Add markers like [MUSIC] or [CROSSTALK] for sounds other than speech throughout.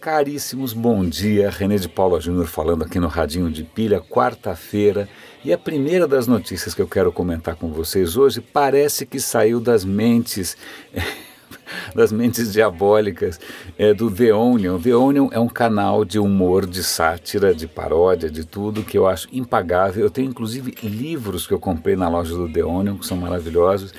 Caríssimos, bom dia. René de Paula Júnior falando aqui no Radinho de Pilha, quarta-feira. E a primeira das notícias que eu quero comentar com vocês hoje parece que saiu das mentes. [LAUGHS] das mentes diabólicas é, do The Onion. The Onion é um canal de humor, de sátira, de paródia, de tudo que eu acho impagável. Eu tenho inclusive livros que eu comprei na loja do The Onion, que são maravilhosos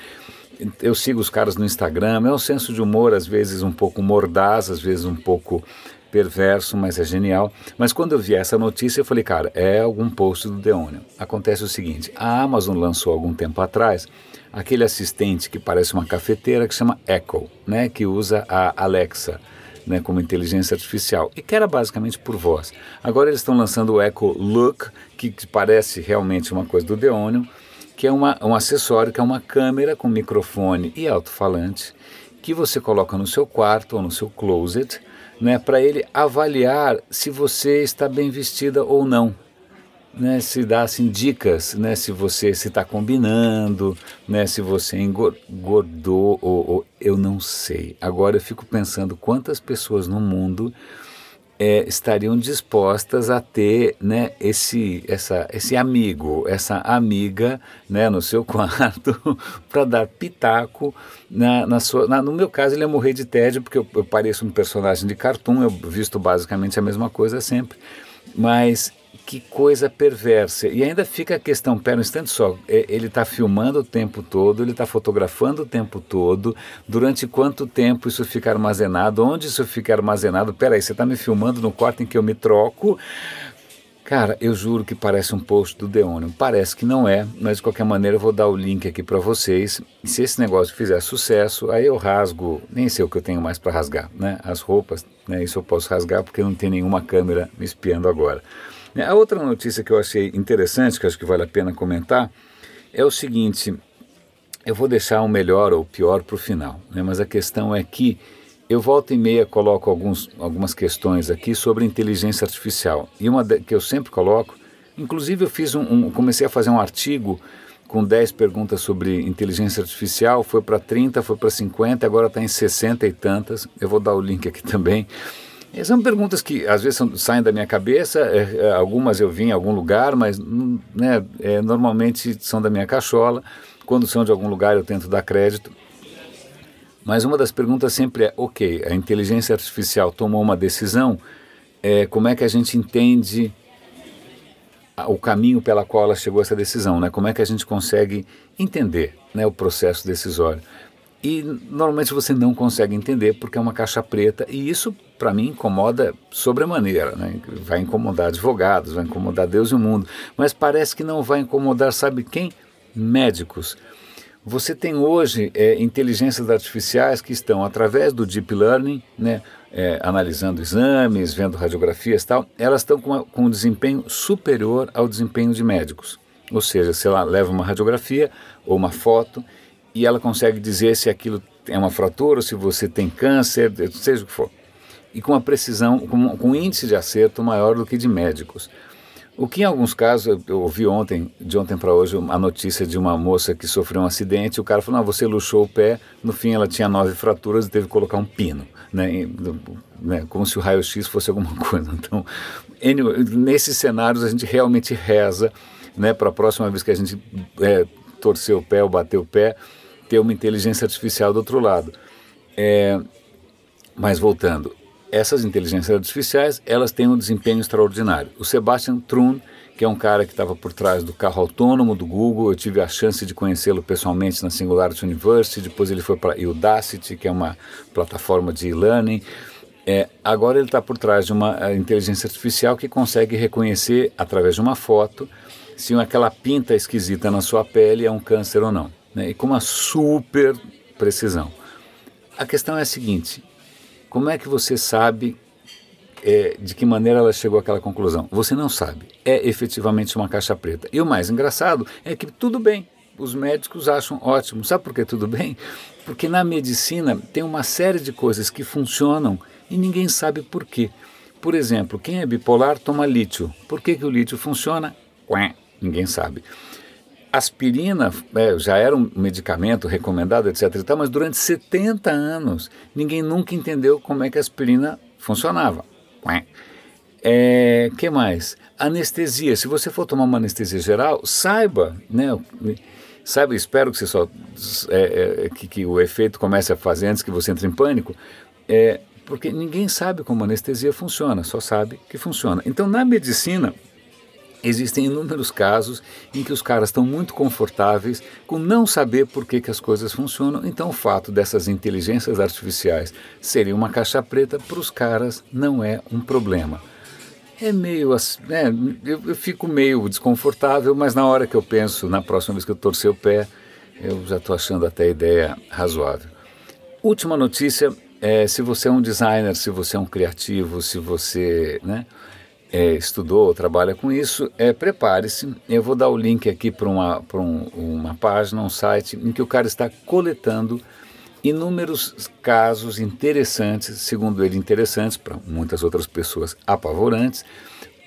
eu sigo os caras no Instagram, é um senso de humor às vezes um pouco mordaz, às vezes um pouco perverso, mas é genial. Mas quando eu vi essa notícia, eu falei, cara, é algum post do The Onion. Acontece o seguinte, a Amazon lançou algum tempo atrás aquele assistente que parece uma cafeteira que chama Echo, né, que usa a Alexa. Né, como inteligência artificial, e que era basicamente por voz. Agora eles estão lançando o Echo Look, que, parece realmente uma coisa do The Onion, que é uma, um acessório que é uma câmera com microfone e alto-falante que você coloca no seu quarto ou no seu closet, né, para ele avaliar se você está bem vestida ou não. Né, se dá assim, dicas, né, se você se está combinando, né, se você engordou ou, ou eu não sei. Agora eu fico pensando quantas pessoas no mundo é, estariam dispostas a ter né, esse, essa, esse amigo, essa amiga né, no seu [LAUGHS] quarto para dar pitaco na, na sua. Na, no meu caso, ele ia morrer de tédio, porque eu, eu pareço um personagem de cartoon, eu visto basicamente a mesma coisa sempre. Mas que coisa perversa. E ainda fica a questão, pera um instante só, é, ele está filmando o tempo todo, ele está fotografando o tempo todo, durante quanto tempo isso fica armazenado, onde isso fica armazenado, peraí, você está me filmando no quarto em que eu me troco? Cara, eu juro que parece um post do Deonium. Parece que não é, mas de qualquer maneira eu vou dar o link aqui para vocês. E se esse negócio fizer sucesso, aí eu rasgo, nem sei o que eu tenho mais para rasgar, né? As roupas, né? Isso eu posso rasgar porque não tem nenhuma câmera me espiando agora. A outra notícia que eu achei interessante, que acho que vale a pena comentar, é o seguinte: eu vou deixar o melhor ou o pior para o final, né? mas a questão é que eu volta e meia coloco alguns, algumas questões aqui sobre inteligência artificial. E uma que eu sempre coloco, inclusive eu fiz um, um comecei a fazer um artigo com 10 perguntas sobre inteligência artificial, foi para 30, foi para 50, agora está em 60 e tantas. Eu vou dar o link aqui também. São perguntas que às vezes saem da minha cabeça, é, é, algumas eu vi em algum lugar, mas hum, né, é, normalmente são da minha cachola. Quando são de algum lugar eu tento dar crédito. Mas uma das perguntas sempre é: ok, a inteligência artificial tomou uma decisão, é, como é que a gente entende o caminho pela qual ela chegou a essa decisão, né? Como é que a gente consegue entender né, o processo decisório? E normalmente você não consegue entender porque é uma caixa preta, e isso para mim incomoda sobremaneira. Né? Vai incomodar advogados, vai incomodar Deus e o mundo, mas parece que não vai incomodar, sabe quem? Médicos. Você tem hoje é, inteligências artificiais que estão, através do deep learning, né, é, analisando exames, vendo radiografias tal, elas estão com, com um desempenho superior ao desempenho de médicos. Ou seja, se ela leva uma radiografia ou uma foto e ela consegue dizer se aquilo é uma fratura, ou se você tem câncer, seja o que for. E com uma precisão, com, com um índice de acerto maior do que de médicos. O que em alguns casos, eu ouvi ontem, de ontem para hoje, a notícia de uma moça que sofreu um acidente, o cara falou, não, você luxou o pé, no fim ela tinha nove fraturas e teve que colocar um pino, né, né como se o raio-x fosse alguma [LAUGHS] coisa. Então, anyway, nesses cenários a gente realmente reza, né, para a próxima vez que a gente é, torcer o pé ou bater o pé, ter uma inteligência artificial do outro lado. É, mas voltando, essas inteligências artificiais elas têm um desempenho extraordinário. O Sebastian Thrun, que é um cara que estava por trás do carro autônomo do Google, eu tive a chance de conhecê-lo pessoalmente na Singularity University, depois ele foi para a Udacity, que é uma plataforma de e-learning. É, agora ele está por trás de uma inteligência artificial que consegue reconhecer, através de uma foto, se aquela pinta esquisita na sua pele é um câncer ou não né, e com uma super precisão. A questão é a seguinte: como é que você sabe é, de que maneira ela chegou àquela conclusão? Você não sabe. É efetivamente uma caixa preta. E o mais engraçado é que tudo bem. Os médicos acham ótimo. Sabe por que tudo bem? Porque na medicina tem uma série de coisas que funcionam e ninguém sabe por quê. Por exemplo, quem é bipolar toma lítio. Por que, que o lítio funciona? Ué, ninguém sabe aspirina é, já era um medicamento recomendado, etc. Tal, mas durante 70 anos ninguém nunca entendeu como é que a aspirina funcionava. É, que mais? Anestesia. Se você for tomar uma anestesia geral, saiba, né? Saiba, espero que você só é, é, que, que, o efeito comece a fazer antes que você entre em pânico. É, porque ninguém sabe como a anestesia funciona, só sabe que funciona. Então, na medicina, Existem inúmeros casos em que os caras estão muito confortáveis com não saber por que, que as coisas funcionam, então o fato dessas inteligências artificiais serem uma caixa preta para os caras não é um problema. É meio assim, né, eu, eu, fico meio desconfortável, mas na hora que eu penso, na próxima vez que eu torcer o pé, eu já estou achando até a ideia razoável. Última notícia é, se você é um designer, se você é um criativo, se você né, é, estudou, trabalha com isso, é, prepare-se. Eu vou dar o link aqui para uma, um, uma página, um site, em que o cara está coletando inúmeros casos interessantes, segundo ele interessantes, para muitas outras pessoas apavorantes,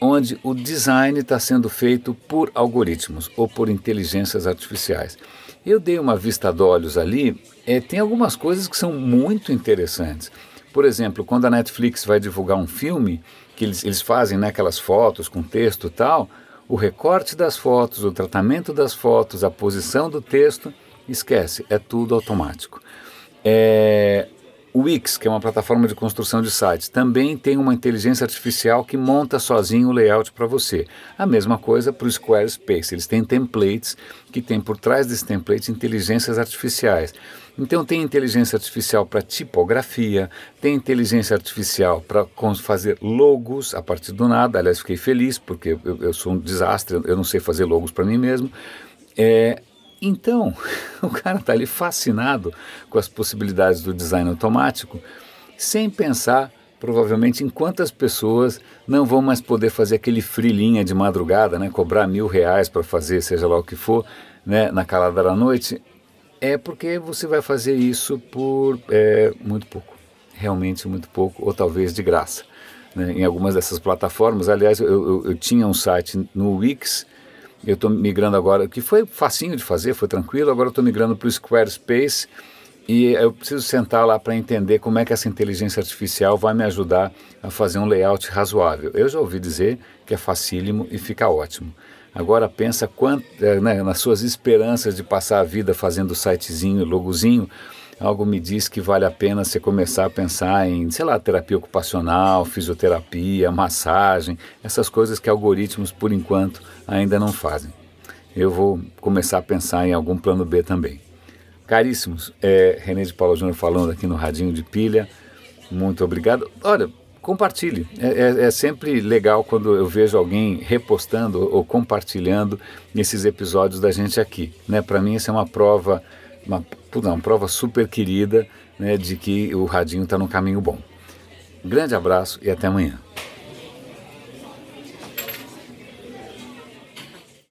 onde o design está sendo feito por algoritmos ou por inteligências artificiais. Eu dei uma vista de olhos ali, é, tem algumas coisas que são muito interessantes. Por exemplo, quando a Netflix vai divulgar um filme, que eles, eles fazem né, aquelas fotos com texto e tal, o recorte das fotos, o tratamento das fotos, a posição do texto, esquece, é tudo automático. É, Wix, que é uma plataforma de construção de sites, também tem uma inteligência artificial que monta sozinho o layout para você. A mesma coisa para o Squarespace. Eles têm templates que tem por trás desses templates inteligências artificiais. Então tem inteligência artificial para tipografia, tem inteligência artificial para fazer logos a partir do nada. Aliás, fiquei feliz porque eu, eu sou um desastre, eu não sei fazer logos para mim mesmo. É, então, [LAUGHS] o cara está ali fascinado com as possibilidades do design automático, sem pensar provavelmente em quantas pessoas não vão mais poder fazer aquele frilinha de madrugada, né, cobrar mil reais para fazer seja lá o que for, né, na calada da noite, é porque você vai fazer isso por é, muito pouco, realmente muito pouco, ou talvez de graça. Né, em algumas dessas plataformas, aliás, eu, eu, eu tinha um site no Wix, eu estou migrando agora, que foi facinho de fazer, foi tranquilo, agora estou migrando para o Squarespace e eu preciso sentar lá para entender como é que essa inteligência artificial vai me ajudar a fazer um layout razoável. Eu já ouvi dizer que é facílimo e fica ótimo. Agora pensa quanto, é, né, nas suas esperanças de passar a vida fazendo sitezinho, logozinho, algo me diz que vale a pena você começar a pensar em, sei lá, terapia ocupacional, fisioterapia, massagem, essas coisas que algoritmos, por enquanto, ainda não fazem. Eu vou começar a pensar em algum plano B também. Caríssimos, é, René de Paulo Júnior falando aqui no Radinho de Pilha, muito obrigado. Olha, compartilhe. É, é, é, sempre legal quando eu vejo alguém repostando ou compartilhando esses episódios da gente aqui. Né? Para mim, isso é uma prova uma, uma prova super querida né, de que o radinho está no caminho bom. Grande abraço e até amanhã.